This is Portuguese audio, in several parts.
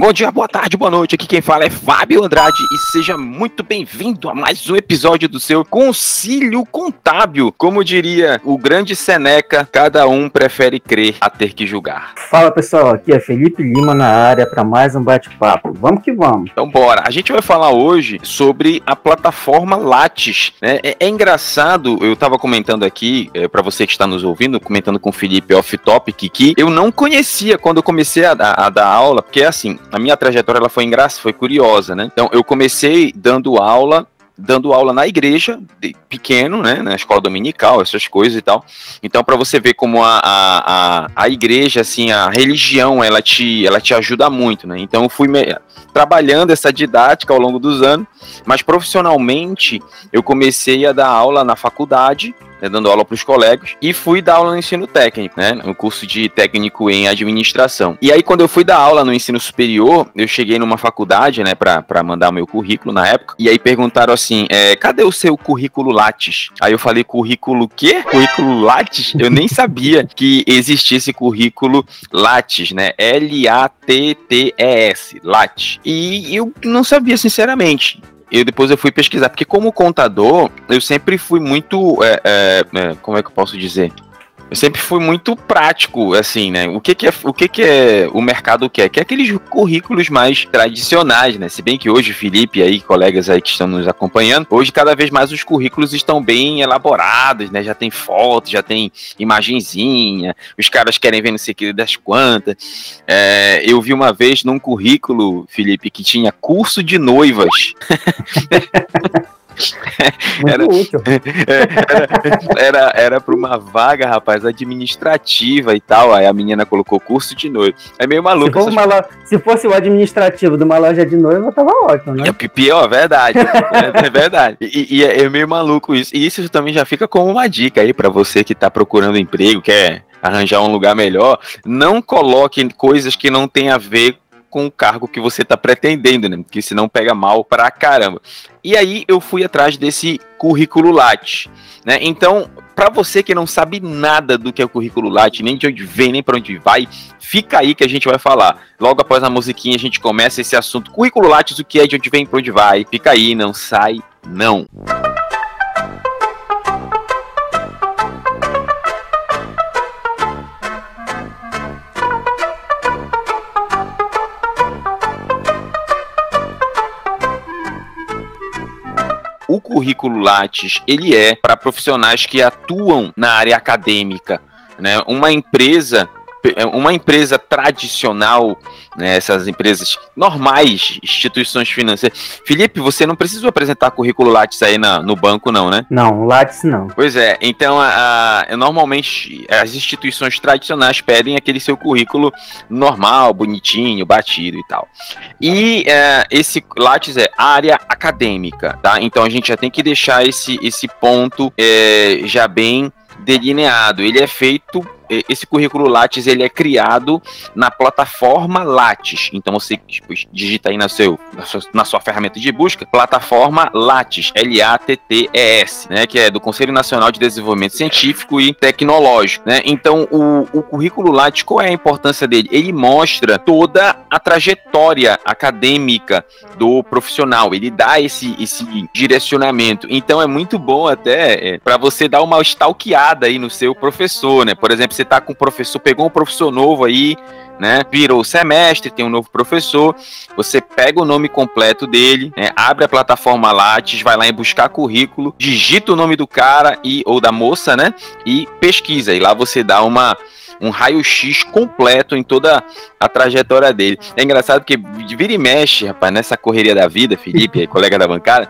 Bom dia, boa tarde, boa noite. Aqui quem fala é Fábio Andrade e seja muito bem-vindo a mais um episódio do seu Concílio Contábil. Como diria o grande Seneca, cada um prefere crer a ter que julgar. Fala pessoal, aqui é Felipe Lima na área para mais um bate-papo. Vamos que vamos. Então bora. A gente vai falar hoje sobre a plataforma Lattes. Né? É, é engraçado, eu estava comentando aqui, é, para você que está nos ouvindo, comentando com o Felipe off-topic, que eu não conhecia quando eu comecei a, a, a dar aula, porque assim, a minha trajetória ela foi engraçada, foi curiosa, né? Então eu comecei dando aula dando aula na igreja, pequeno, né, na escola dominical, essas coisas e tal. Então, para você ver como a, a, a, a, igreja, assim, a religião, ela te, ela te ajuda muito, né. Então, eu fui me, trabalhando essa didática ao longo dos anos, mas profissionalmente, eu comecei a dar aula na faculdade, né, dando aula para os colegas, e fui dar aula no ensino técnico, né, no curso de técnico em administração. E aí, quando eu fui dar aula no ensino superior, eu cheguei numa faculdade, né, para mandar meu currículo na época, e aí perguntaram assim: é, cadê o seu currículo Lattes? Aí eu falei: currículo quê? Currículo Lattes? Eu nem sabia que existia esse currículo Lattes, né? L-A-T-T-E-S, Lattes. E eu não sabia, sinceramente eu depois eu fui pesquisar, porque como contador, eu sempre fui muito. É, é, é como é que eu posso dizer? Eu sempre fui muito prático, assim, né? O que, que é o que, que é o mercado quer? Que é aqueles currículos mais tradicionais, né? Se bem que hoje, Felipe aí, colegas aí que estão nos acompanhando, hoje cada vez mais os currículos estão bem elaborados, né? Já tem foto, já tem imagenzinha, os caras querem ver não sei o das quantas. É, eu vi uma vez num currículo, Felipe, que tinha curso de noivas. Era, útil. Era, era, era pra uma vaga, rapaz, administrativa e tal. Aí a menina colocou curso de noiva. É meio maluco. Se, lo... Se fosse o administrativo de uma loja de noiva, tava ótimo, né? É pior, verdade. é, é, verdade. E, e é, é meio maluco isso. E isso também já fica como uma dica aí para você que tá procurando emprego, quer arranjar um lugar melhor. Não coloque coisas que não tem a ver com o cargo que você está pretendendo, né? Porque senão pega mal pra caramba. E aí eu fui atrás desse currículo Lattes, né? Então, para você que não sabe nada do que é o currículo Lattes, nem de onde vem, nem para onde vai, fica aí que a gente vai falar. Logo após a musiquinha a gente começa esse assunto. Currículo Lattes, o que é, de onde vem, para onde vai. Fica aí, não sai não. o currículo Lattes, ele é para profissionais que atuam na área acadêmica. Né? Uma empresa uma empresa tradicional, né, essas empresas normais, instituições financeiras. Felipe, você não precisa apresentar currículo Lattes aí na, no banco, não, né? Não, Lattes não. Pois é, então a, a, normalmente as instituições tradicionais pedem aquele seu currículo normal, bonitinho, batido e tal. E é, esse Lattes é área acadêmica, tá? Então a gente já tem que deixar esse, esse ponto é, já bem delineado. Ele é feito esse currículo Lattes ele é criado na plataforma Lattes. Então você tipo, digita aí na, seu, na, sua, na sua ferramenta de busca, plataforma Lattes, L-A-T-T-E-S, né, que é do Conselho Nacional de Desenvolvimento Científico e Tecnológico. Né? Então o, o currículo Lattes, qual é a importância dele? Ele mostra toda a trajetória acadêmica do profissional, ele dá esse, esse direcionamento. Então é muito bom até é, para você dar uma stalkeada aí no seu professor, né? Por exemplo, você tá com um professor, pegou um professor novo aí, né? Virou semestre, tem um novo professor. Você pega o nome completo dele, né, abre a plataforma Lattes, vai lá em buscar currículo, digita o nome do cara e ou da moça, né? E pesquisa. E lá você dá uma um raio-x completo em toda a trajetória dele. É engraçado porque vira e mexe, rapaz, nessa correria da vida, Felipe, colega da bancada,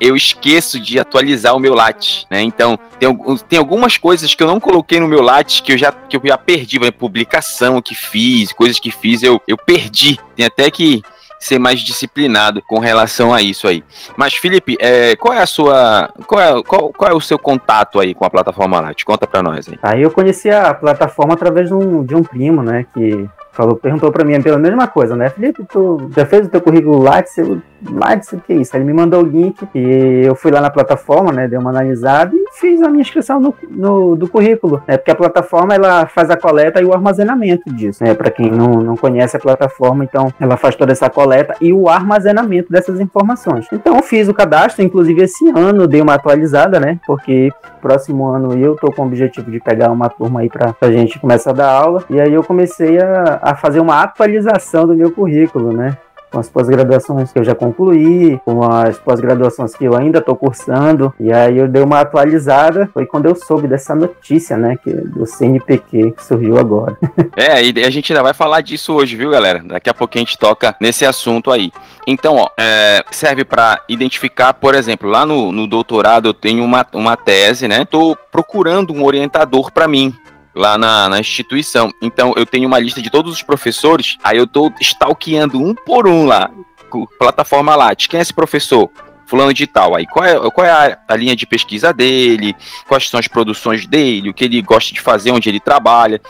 eu esqueço de atualizar o meu Lattes, né? Então, tem, tem algumas coisas que eu não coloquei no meu Lattes que eu já, que eu já perdi, exemplo, publicação que fiz, coisas que fiz, eu, eu perdi. Tem até que ser mais disciplinado com relação a isso aí. Mas, Felipe, é, qual é a sua. Qual é, qual, qual é o seu contato aí com a plataforma Lattes? Conta para nós aí. Aí eu conheci a plataforma através de um, de um primo, né? Que falou, perguntou para mim pela mesma coisa, né? Felipe, tu já fez o teu currículo Lattes? Eu Lattes, o que é isso? Ele me mandou o link e eu fui lá na plataforma, né? Dei uma analisada e fiz a minha inscrição no, no do currículo, né? Porque a plataforma ela faz a coleta e o armazenamento disso, né? Para quem não, não conhece a plataforma, então ela faz toda essa coleta e o armazenamento dessas informações. Então eu fiz o cadastro, inclusive esse ano dei uma atualizada, né? Porque próximo ano eu tô com o objetivo de pegar uma turma aí para a gente começar a dar aula. E aí eu comecei a, a fazer uma atualização do meu currículo, né? com as pós-graduações que eu já concluí, com as pós-graduações que eu ainda estou cursando. E aí eu dei uma atualizada, foi quando eu soube dessa notícia, né, que do CNPq que surgiu agora. é, e a gente ainda vai falar disso hoje, viu, galera? Daqui a pouco a gente toca nesse assunto aí. Então, ó, é, serve para identificar, por exemplo, lá no, no doutorado eu tenho uma, uma tese, né? Estou procurando um orientador para mim lá na, na, instituição. Então eu tenho uma lista de todos os professores, aí eu tô stalkeando um por um lá, plataforma Lattes. Quem é esse professor? Fulano de tal. Aí qual é, qual é a, a, linha de pesquisa dele, quais são as produções dele, o que ele gosta de fazer, onde ele trabalha.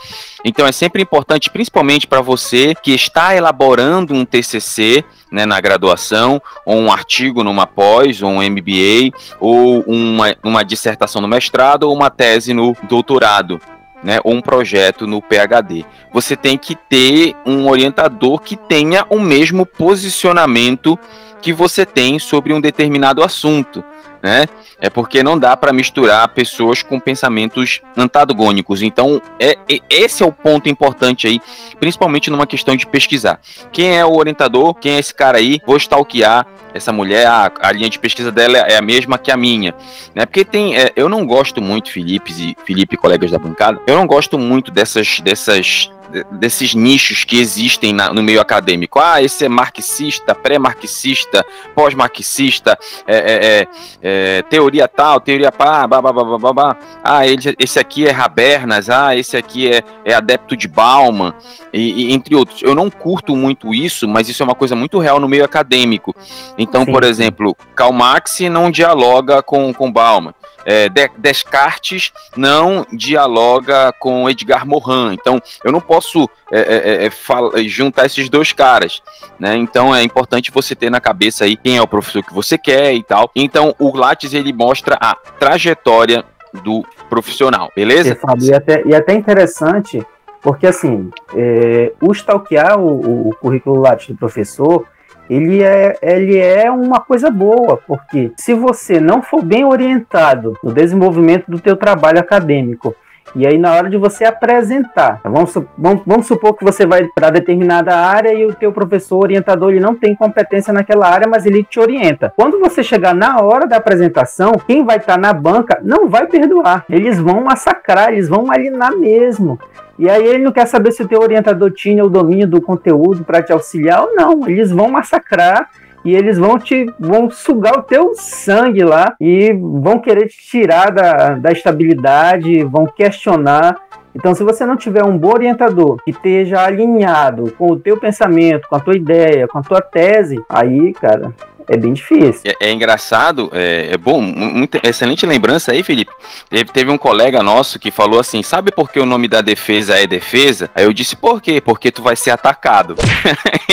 Então é sempre importante, principalmente para você que está elaborando um TCC, né, na graduação, ou um artigo numa pós, ou um MBA, ou uma, uma dissertação no mestrado, ou uma tese no doutorado né, ou um projeto no PhD. Você tem que ter um orientador que tenha o mesmo posicionamento que você tem sobre um determinado assunto, né? É porque não dá para misturar pessoas com pensamentos antagônicos. Então, é, é, esse é o ponto importante aí, principalmente numa questão de pesquisar. Quem é o orientador? Quem é esse cara aí? Vou stalkear essa mulher, a, a linha de pesquisa dela é a mesma que a minha, né? Porque tem, é, eu não gosto muito, Felipe e Felipe, colegas da bancada, eu não gosto muito dessas, dessas desses nichos que existem na, no meio acadêmico. Ah, esse é marxista, pré-marxista, pós-marxista, é, é, é, é teoria tal, teoria pá, babá, babá, ah, ele, esse aqui é Habermas, ah, esse aqui é, é adepto de Bauman, e, e, entre outros. Eu não curto muito isso, mas isso é uma coisa muito real no meio acadêmico. Então, Sim. por exemplo, Karl Marx não dialoga com, com Bauman é, Descartes não dialoga com Edgar Morin. Então, eu não posso é, é, é, é juntar esses dois caras, né? Então, é importante você ter na cabeça aí quem é o professor que você quer e tal. Então, o Lattes ele mostra a trajetória do profissional, beleza? E até, e até interessante, porque assim, é, o stalkear o, o currículo Lattes do professor ele é, ele é uma coisa boa, porque se você não for bem orientado no desenvolvimento do teu trabalho acadêmico, e aí, na hora de você apresentar, vamos, vamos, vamos supor que você vai para determinada área e o teu professor orientador ele não tem competência naquela área, mas ele te orienta. Quando você chegar na hora da apresentação, quem vai estar tá na banca não vai perdoar. Eles vão massacrar, eles vão alinar mesmo. E aí ele não quer saber se o teu orientador tinha o domínio do conteúdo para te auxiliar ou não. Eles vão massacrar e eles vão te vão sugar o teu sangue lá e vão querer te tirar da, da estabilidade, vão questionar. Então, se você não tiver um bom orientador que esteja alinhado com o teu pensamento, com a tua ideia, com a tua tese, aí, cara, é bem difícil. É, é engraçado, é, é, bom, muito, excelente lembrança aí, Felipe. Teve, teve um colega nosso que falou assim: sabe por que o nome da defesa é defesa? Aí eu disse, por quê? Porque tu vai ser atacado.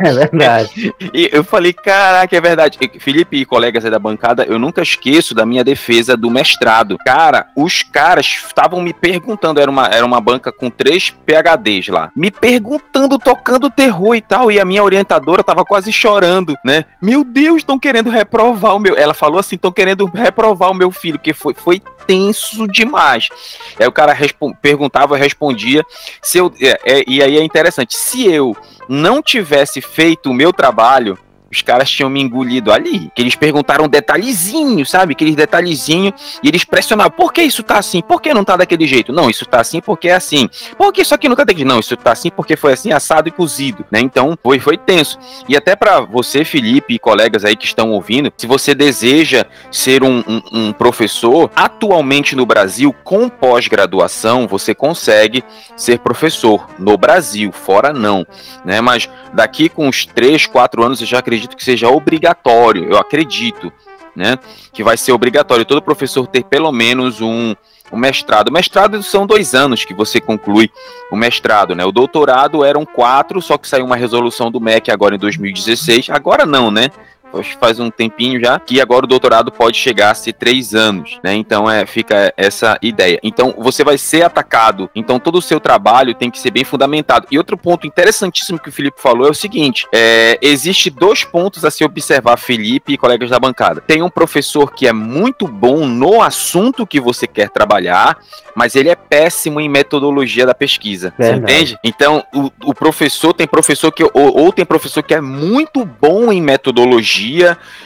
é verdade. E eu falei, caraca, é verdade. Felipe e colegas aí da bancada, eu nunca esqueço da minha defesa do mestrado. Cara, os caras estavam me perguntando, era uma, era uma banca com três PHDs lá, me perguntando, tocando terror e tal, e a minha orientadora tava quase chorando, né? Me meu Deus, estão querendo reprovar o meu. Ela falou assim: estão querendo reprovar o meu filho, que foi, foi tenso demais. Aí o cara perguntava, respondia. Se eu, é, é, e aí é interessante: se eu não tivesse feito o meu trabalho, os caras tinham me engolido ali. Que eles perguntaram detalhezinho, sabe? Aqueles detalhezinho. E eles pressionavam. Por que isso tá assim? Por que não tá daquele jeito? Não, isso tá assim porque é assim. Por que isso aqui nunca tem Não, isso tá assim porque foi assim, assado e cozido, né? Então, foi, foi tenso. E até para você, Felipe, e colegas aí que estão ouvindo, se você deseja ser um, um, um professor, atualmente no Brasil, com pós-graduação, você consegue ser professor no Brasil, fora não, né? Mas daqui com uns 3, 4 anos, eu já acredito que seja obrigatório, eu acredito, né? Que vai ser obrigatório todo professor ter pelo menos um, o mestrado. O mestrado são dois anos que você conclui o mestrado, né? O doutorado eram quatro, só que saiu uma resolução do MEC agora em 2016. Agora não, né? Acho que faz um tempinho já, que agora o doutorado pode chegar a ser três anos, né? Então é, fica essa ideia. Então você vai ser atacado, então todo o seu trabalho tem que ser bem fundamentado. E outro ponto interessantíssimo que o Felipe falou é o seguinte: é, existe dois pontos a se observar, Felipe e colegas da bancada. Tem um professor que é muito bom no assunto que você quer trabalhar, mas ele é péssimo em metodologia da pesquisa. Você entende? Então, o, o, professor tem professor que. Ou, ou, tem professor que é muito bom em metodologia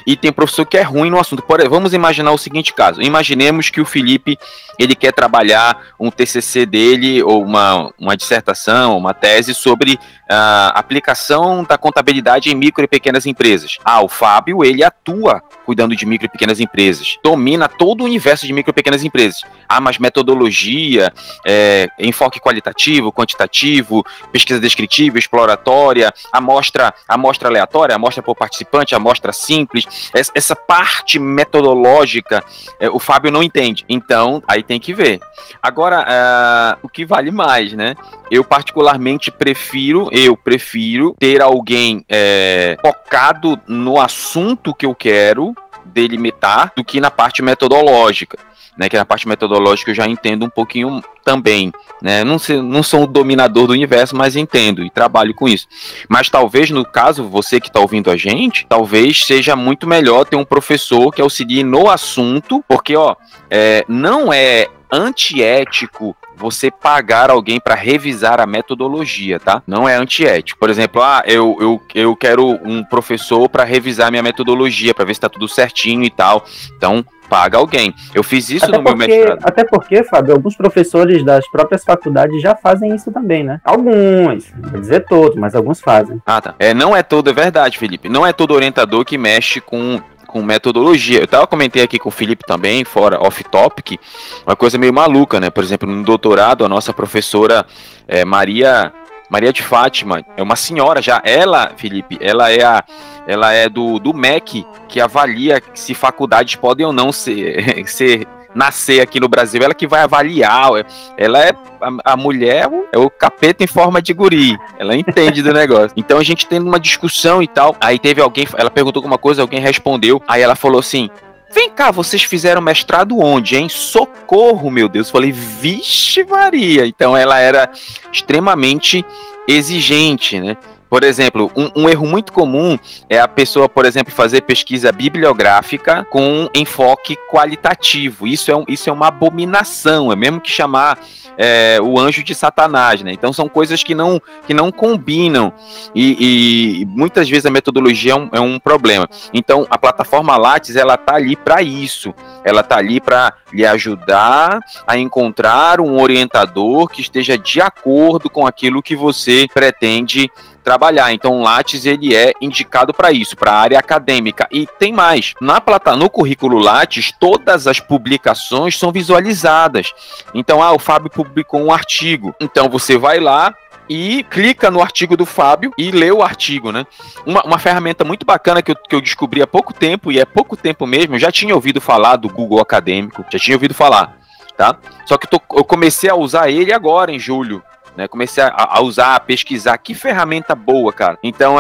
e tem professor que é ruim no assunto. Por vamos imaginar o seguinte caso. Imaginemos que o Felipe ele quer trabalhar um TCC dele, ou uma, uma dissertação, uma tese sobre uh, aplicação da contabilidade em micro e pequenas empresas. Ah, o Fábio, ele atua cuidando de micro e pequenas empresas, domina todo o universo de micro e pequenas empresas. Ah, mas metodologia, é, enfoque qualitativo, quantitativo, pesquisa descritiva, exploratória, amostra, amostra aleatória, amostra por participante, amostra simples, essa parte metodológica, é, o Fábio não entende. Então, aí tem que ver. Agora, uh, o que vale mais, né? Eu particularmente prefiro, eu prefiro ter alguém é, focado no assunto que eu quero delimitar do que na parte metodológica. Né, que na parte metodológica eu já entendo um pouquinho também. Né? Não, sei, não sou o dominador do universo, mas entendo e trabalho com isso. Mas talvez, no caso, você que está ouvindo a gente, talvez seja muito melhor ter um professor que auxilie no assunto, porque ó, é, não é antiético você pagar alguém para revisar a metodologia, tá? Não é antiético. Por exemplo, ah, eu, eu, eu quero um professor para revisar minha metodologia, para ver se está tudo certinho e tal. Então, paga alguém. Eu fiz isso até no porque, meu mestrado. Até porque, Fábio, alguns professores das próprias faculdades já fazem isso também, né? Alguns, não vou dizer todos, mas alguns fazem. Ah, tá. É, não é todo, é verdade, Felipe. Não é todo orientador que mexe com com metodologia. Eu tava comentei aqui com o Felipe também, fora off-topic, uma coisa meio maluca, né? Por exemplo, no doutorado, a nossa professora é, Maria Maria de Fátima é uma senhora já. Ela, Felipe, ela é a, ela é do, do MEC que avalia se faculdades podem ou não ser, ser nascer aqui no Brasil, ela que vai avaliar. Ela é a, a, mulher, é o capeta em forma de guri. Ela entende do negócio. Então a gente tendo uma discussão e tal. Aí teve alguém, ela perguntou alguma coisa, alguém respondeu. Aí ela falou assim: Vem cá, vocês fizeram mestrado onde, hein? Socorro, meu Deus. Falei, vixe, Maria. Então ela era extremamente exigente, né? Por exemplo, um, um, erro muito comum é a pessoa, por exemplo, fazer pesquisa bibliográfica com enfoque qualitativo. Isso é, um, isso é uma abominação, é mesmo que chamar é, o anjo de Satanás, né? Então são coisas que não, que não combinam e, e muitas vezes a metodologia é um, é um, problema. Então a plataforma Lattes ela tá ali para isso, ela tá ali para lhe ajudar a encontrar um orientador que esteja de acordo com aquilo que você pretende trabalhar. Então, o Lattes ele é indicado para isso, para a área acadêmica. E tem mais, na plata, no currículo Lattes, todas as publicações são visualizadas. Então, ah, o Fábio publicou um artigo. Então, você vai lá, e clica no artigo do Fábio e lê o artigo, né? Uma, uma ferramenta muito bacana que eu, que eu descobri há pouco tempo, e é pouco tempo mesmo, já tinha ouvido falar do Google Acadêmico, já tinha ouvido falar, tá? Só que tô, eu comecei a usar ele agora, em julho. Né, comecei a, a, usar, a pesquisar. Que ferramenta boa, cara. Então,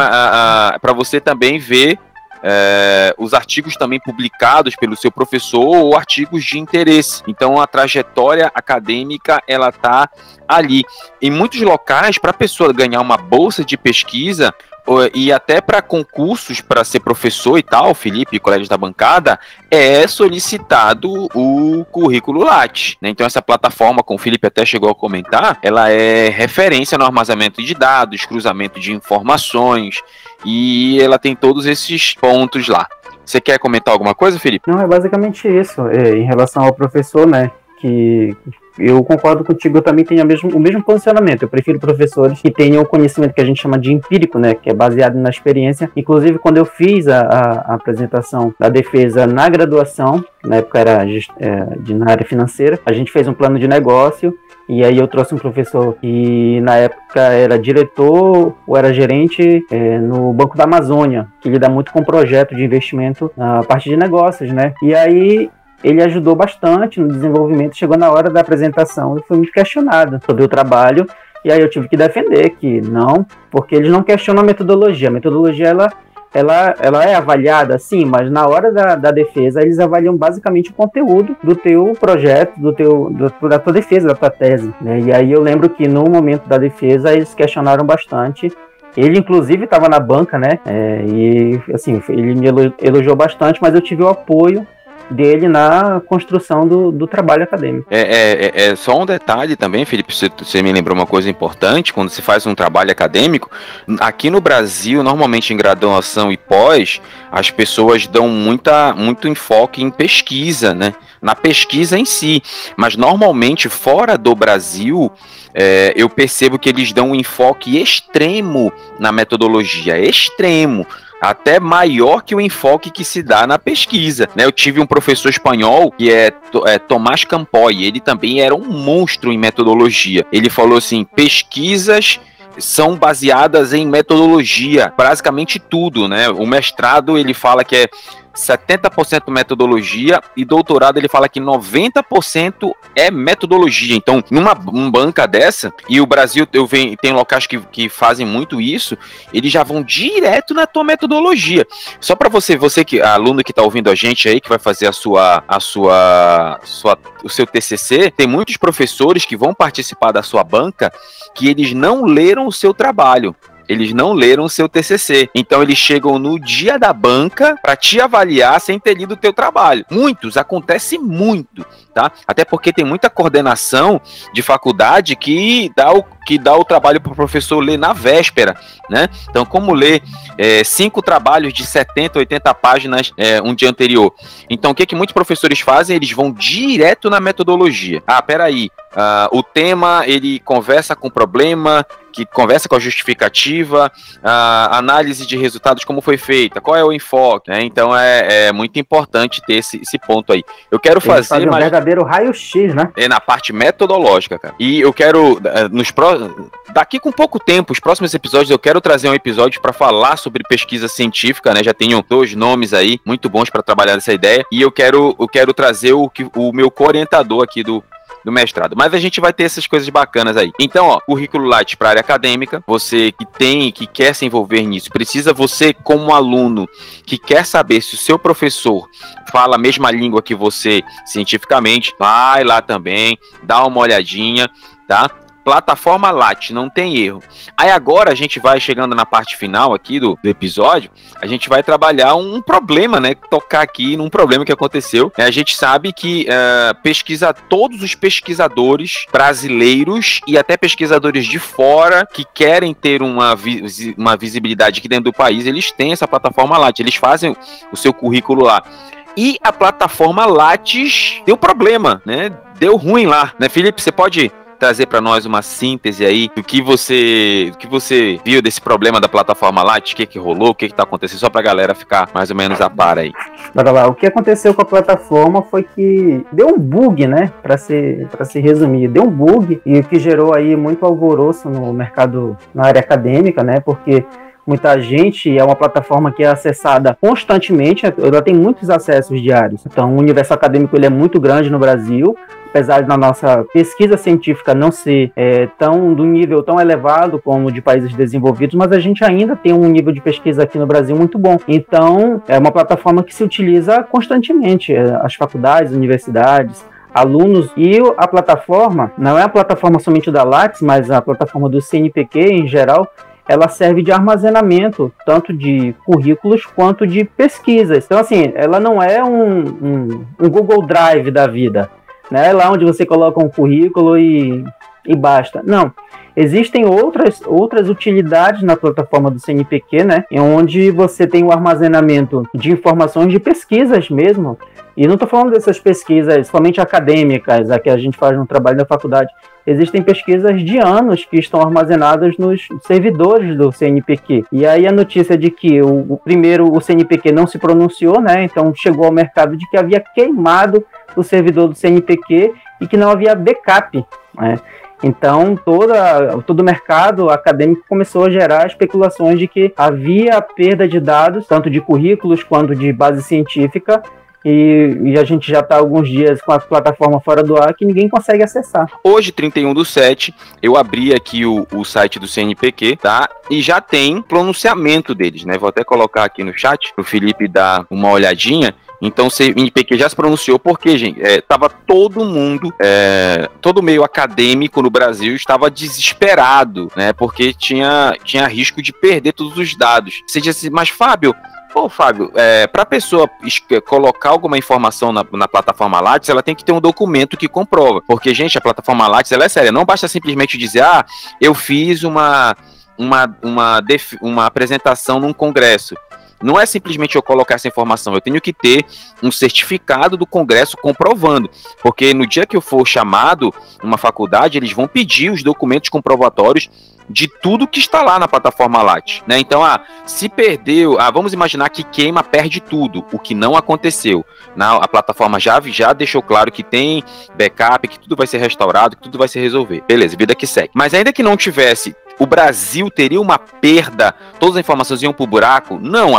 para você também ver é, os artigos também publicados pelo seu professor ou artigos de interesse. Então, a trajetória acadêmica ela tá ali. Em muitos locais, para a pessoa ganhar uma bolsa de pesquisa, e até para concursos para ser professor e tal, Felipe, colegas da bancada, é solicitado o currículo Lattes. Né? Então essa plataforma, como o Felipe até chegou a comentar, ela é referência no armazenamento de dados, cruzamento de informações e ela tem todos esses pontos lá. Você quer comentar alguma coisa, Felipe? Não, é basicamente isso. É, em relação ao professor, né? Que eu concordo contigo, eu também tenho mesmo, o mesmo posicionamento. Eu prefiro professores que tenham o conhecimento que a gente chama de empírico, né? Que é baseado na experiência. Inclusive, quando eu fiz a, a, a apresentação da defesa na graduação, na época era é, de, na área financeira, a gente fez um plano de negócio e aí eu trouxe um professor que na época era diretor ou era gerente é, no Banco da Amazônia, que lida muito com projeto de investimento na parte de negócios, né? E aí ele ajudou bastante no desenvolvimento. Chegou na hora da apresentação e foi muito questionado sobre o trabalho. E aí eu tive que defender que não, porque eles não questionam a metodologia. A metodologia ela, ela, ela é avaliada, sim, mas na hora da, da defesa eles avaliam basicamente o conteúdo do teu projeto, do teu, do, da tua defesa, da tua tese. Né? E aí eu lembro que no momento da defesa eles questionaram bastante ele, inclusive, estava na banca, né? É, e, assim, ele me elogiou bastante, mas eu tive o apoio dele na construção do, do trabalho acadêmico. É, é, é, é só um detalhe também, Felipe, você, você, me lembrou uma coisa importante, quando se faz um trabalho acadêmico, aqui no Brasil, normalmente em graduação e pós, as pessoas dão muita, muito enfoque em pesquisa, né? Na pesquisa em si, mas normalmente fora do Brasil, é, eu percebo que eles dão um enfoque extremo na metodologia, extremo até maior que o enfoque que se dá na pesquisa. Né? Eu tive um professor espanhol que é, é Tomás Campoy, ele também era um monstro em metodologia. Ele falou assim: pesquisas são baseadas em metodologia, basicamente tudo, né? O mestrado ele fala que é 70% metodologia e doutorado ele fala que 90% é metodologia. Então, numa um banca dessa, e o Brasil eu venho, tem locais que, que fazem muito isso, eles já vão direto na tua metodologia. Só para você, você que aluno que está ouvindo a gente aí que vai fazer a sua a sua, sua o seu TCC, tem muitos professores que vão participar da sua banca que eles não leram o seu trabalho eles não leram o seu TCC. Então eles chegam no dia da banca para te avaliar sem ter lido o teu trabalho. Muitos, acontece muito, tá? Até porque tem muita coordenação de faculdade que dá o, que dá o trabalho para o professor ler na véspera, né? Então, como ler é, cinco trabalhos de 70, 80 páginas é, um dia anterior? Então, o que, que muitos professores fazem? Eles vão direto na metodologia. Ah, peraí, Uh, o tema ele conversa com o problema, que conversa com a justificativa, a análise de resultados, como foi feita, qual é o enfoque. Né? Então é, é, muito importante ter esse, esse ponto aí. Eu quero fazer. Fazer um mais... verdadeiro raio-x, né? É na parte metodológica, cara. E eu quero, eh, nos pro... daqui com pouco tempo, os próximos episódios, eu quero trazer um episódio para falar sobre pesquisa científica, né? Já tenho dois nomes aí muito bons para trabalhar nessa ideia. E eu quero, eu quero trazer o, o meu co-orientador aqui do, do mestrado. Mas a gente vai ter essas coisas bacanas aí. Então, ó, currículo light para área acadêmica, você que tem, que quer se envolver nisso, precisa você como aluno que quer saber se o seu professor fala a mesma língua que você cientificamente, vai lá também, dá uma olhadinha, tá? Plataforma Lat, não tem erro. Aí agora a gente vai chegando na parte final aqui do, do episódio, a gente vai trabalhar um, problema, né? Tocar aqui num problema que aconteceu. A gente sabe que uh, pesquisa todos os pesquisadores brasileiros e até pesquisadores de fora que querem ter uma, vi uma visibilidade aqui dentro do país, eles têm essa plataforma Lat, eles fazem o seu currículo lá. E a plataforma Lattes deu problema, né? Deu ruim lá, né, Felipe? Você pode trazer para nós uma síntese aí do que você do que você viu desse problema da plataforma Light, o que que rolou, o que que tá acontecendo, só pra galera ficar mais ou menos a par aí. Bora lá, o que aconteceu com a plataforma foi que deu um bug, né, para se para se resumir, deu um bug e que gerou aí muito alvoroço no mercado na área acadêmica, né, porque muita gente, é uma plataforma que é acessada constantemente, ela tem muitos acessos diários. Então, o universo acadêmico ele é muito grande no Brasil, apesar da nossa pesquisa científica não ser é, tão do nível tão elevado como de países desenvolvidos, mas a gente ainda tem um nível de pesquisa aqui no Brasil muito bom. Então, é uma plataforma que se utiliza constantemente, é, as faculdades, universidades, alunos e a plataforma, não é a plataforma somente da Lattes, mas a plataforma do CNPq em geral, ela serve de armazenamento tanto de currículos quanto de pesquisas. Então, assim, ela não é um, um, um Google Drive da vida, né? Lá onde você coloca um currículo e, e basta. Não. Existem outras, outras utilidades na plataforma do CNPq, né? Onde você tem o armazenamento de informações de pesquisas mesmo. E não estou falando dessas pesquisas somente acadêmicas, a que a gente faz no trabalho da faculdade existem pesquisas de anos que estão armazenadas nos servidores do CNPq. E aí a notícia de que o, o primeiro o CNPq não se pronunciou, né? Então chegou ao mercado de que havia queimado o servidor do CNPq e que não havia backup, né? Então, toda, todo o mercado acadêmico começou a gerar especulações de que havia perda de dados, tanto de currículos quanto de base científica, e, e a gente já está alguns dias com a plataforma fora do ar que ninguém consegue acessar. Hoje, 31 do 7, eu abri aqui o, o site do CNPq, tá? E já tem pronunciamento deles, né? Vou até colocar aqui no chat o Felipe dar uma olhadinha. Então o CNPq já se pronunciou porque, gente, é, tava todo mundo, é, todo meio acadêmico no Brasil estava desesperado, né? Porque tinha, tinha risco de perder todos os dados. Você disse, mas Fábio, Pô, Fábio, é, para a pessoa colocar alguma informação na, na, plataforma Lattes, ela tem que ter um documento que comprova. Porque, gente, a plataforma Lattes ela é séria. Não basta simplesmente dizer, ah, eu fiz uma, uma, uma, uma apresentação num congresso. Não é simplesmente eu colocar essa informação, eu tenho que ter um certificado do Congresso comprovando, porque no dia que eu for chamado numa faculdade, eles vão pedir os documentos comprovatórios de tudo que está lá na plataforma Latte, né? Então, ah, se perdeu, ah, vamos imaginar que queima, perde tudo, o que não aconteceu. Na, a plataforma já, já deixou claro que tem backup, que tudo vai ser restaurado, que tudo vai se resolver. Beleza, vida que segue. Mas ainda que não tivesse o Brasil teria uma perda, todas as informações iam para o buraco? Não,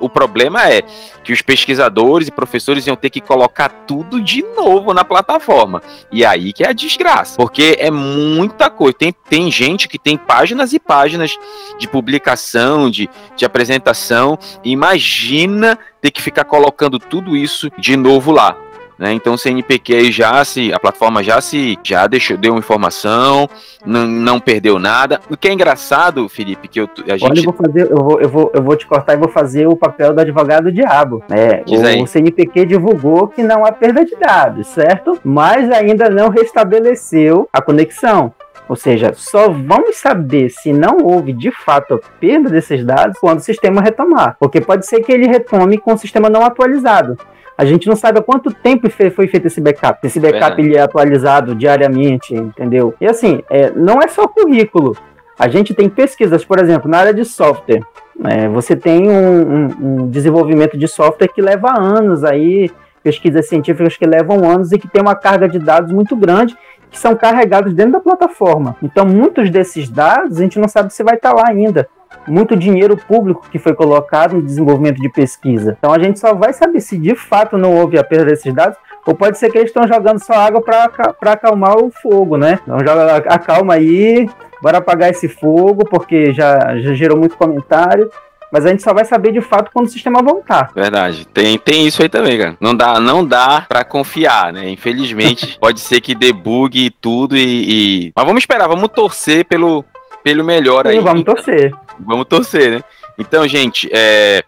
o problema é que os pesquisadores e professores iam ter que colocar tudo de novo na plataforma. E aí que é a desgraça, porque é muita coisa. Tem, tem gente que tem páginas e páginas de publicação, de, de apresentação. Imagina ter que ficar colocando tudo isso de novo lá. Né? Então o CNPq já se, a plataforma já se, já deixou, deu informação, não, não perdeu nada. O que é engraçado, Felipe, que eu, a gente... Olha, eu vou fazer, eu vou, eu vou, eu vou te cortar e vou fazer o papel do advogado diabo. Né? O, o CNPq divulgou que não há perda de dados, certo? Mas ainda não restabeleceu a conexão. Ou seja, só vamos saber se não houve de fato a perda desses dados quando o sistema retomar. Porque pode ser que ele retome com o sistema não atualizado. A gente não sabe há quanto tempo foi feito esse backup. Esse backup ele é atualizado diariamente, entendeu? E assim, é, não é só currículo. A gente tem pesquisas, por exemplo, na área de software. É, você tem um, um, um, desenvolvimento de software que leva anos aí, pesquisas científicas que levam anos e que tem uma carga de dados muito grande que são carregados dentro da plataforma. Então, muitos desses dados a gente não sabe se vai estar lá ainda muito dinheiro público que foi colocado no desenvolvimento de pesquisa. Então a gente só vai saber se de fato não houve a perda desses dados ou pode ser que eles estão jogando só água para acalmar o fogo, né? Então joga, acalma aí, bora apagar esse fogo, porque já, já gerou muito comentário. Mas a gente só vai saber de fato quando o sistema voltar. Verdade. Tem, tem isso aí também, cara. Não dá, não dá para confiar, né? Infelizmente, pode ser que debugue tudo e, e, Mas vamos esperar, vamos torcer pelo, pelo melhor Sim, aí. Vamos torcer. Vamos torcer, né? Então, gente, é,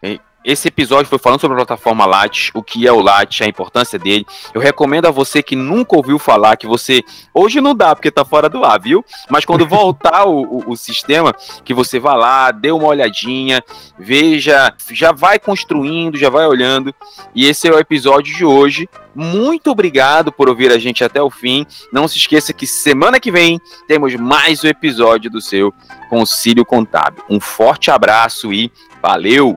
esse episódio foi falando sobre a plataforma Lattes, o que é o Lattes, a importância dele. Eu recomendo a você que nunca ouviu falar, que você. Hoje não dá, porque tá fora do ar, viu? Mas quando voltar o, o, o, sistema, que você vá lá, dê uma olhadinha, veja, já vai construindo, já vai olhando. E esse é o episódio de hoje. Muito obrigado por ouvir a gente até o fim. Não se esqueça que semana que vem temos mais um episódio do seu Concílio Contábil. Um forte abraço e valeu!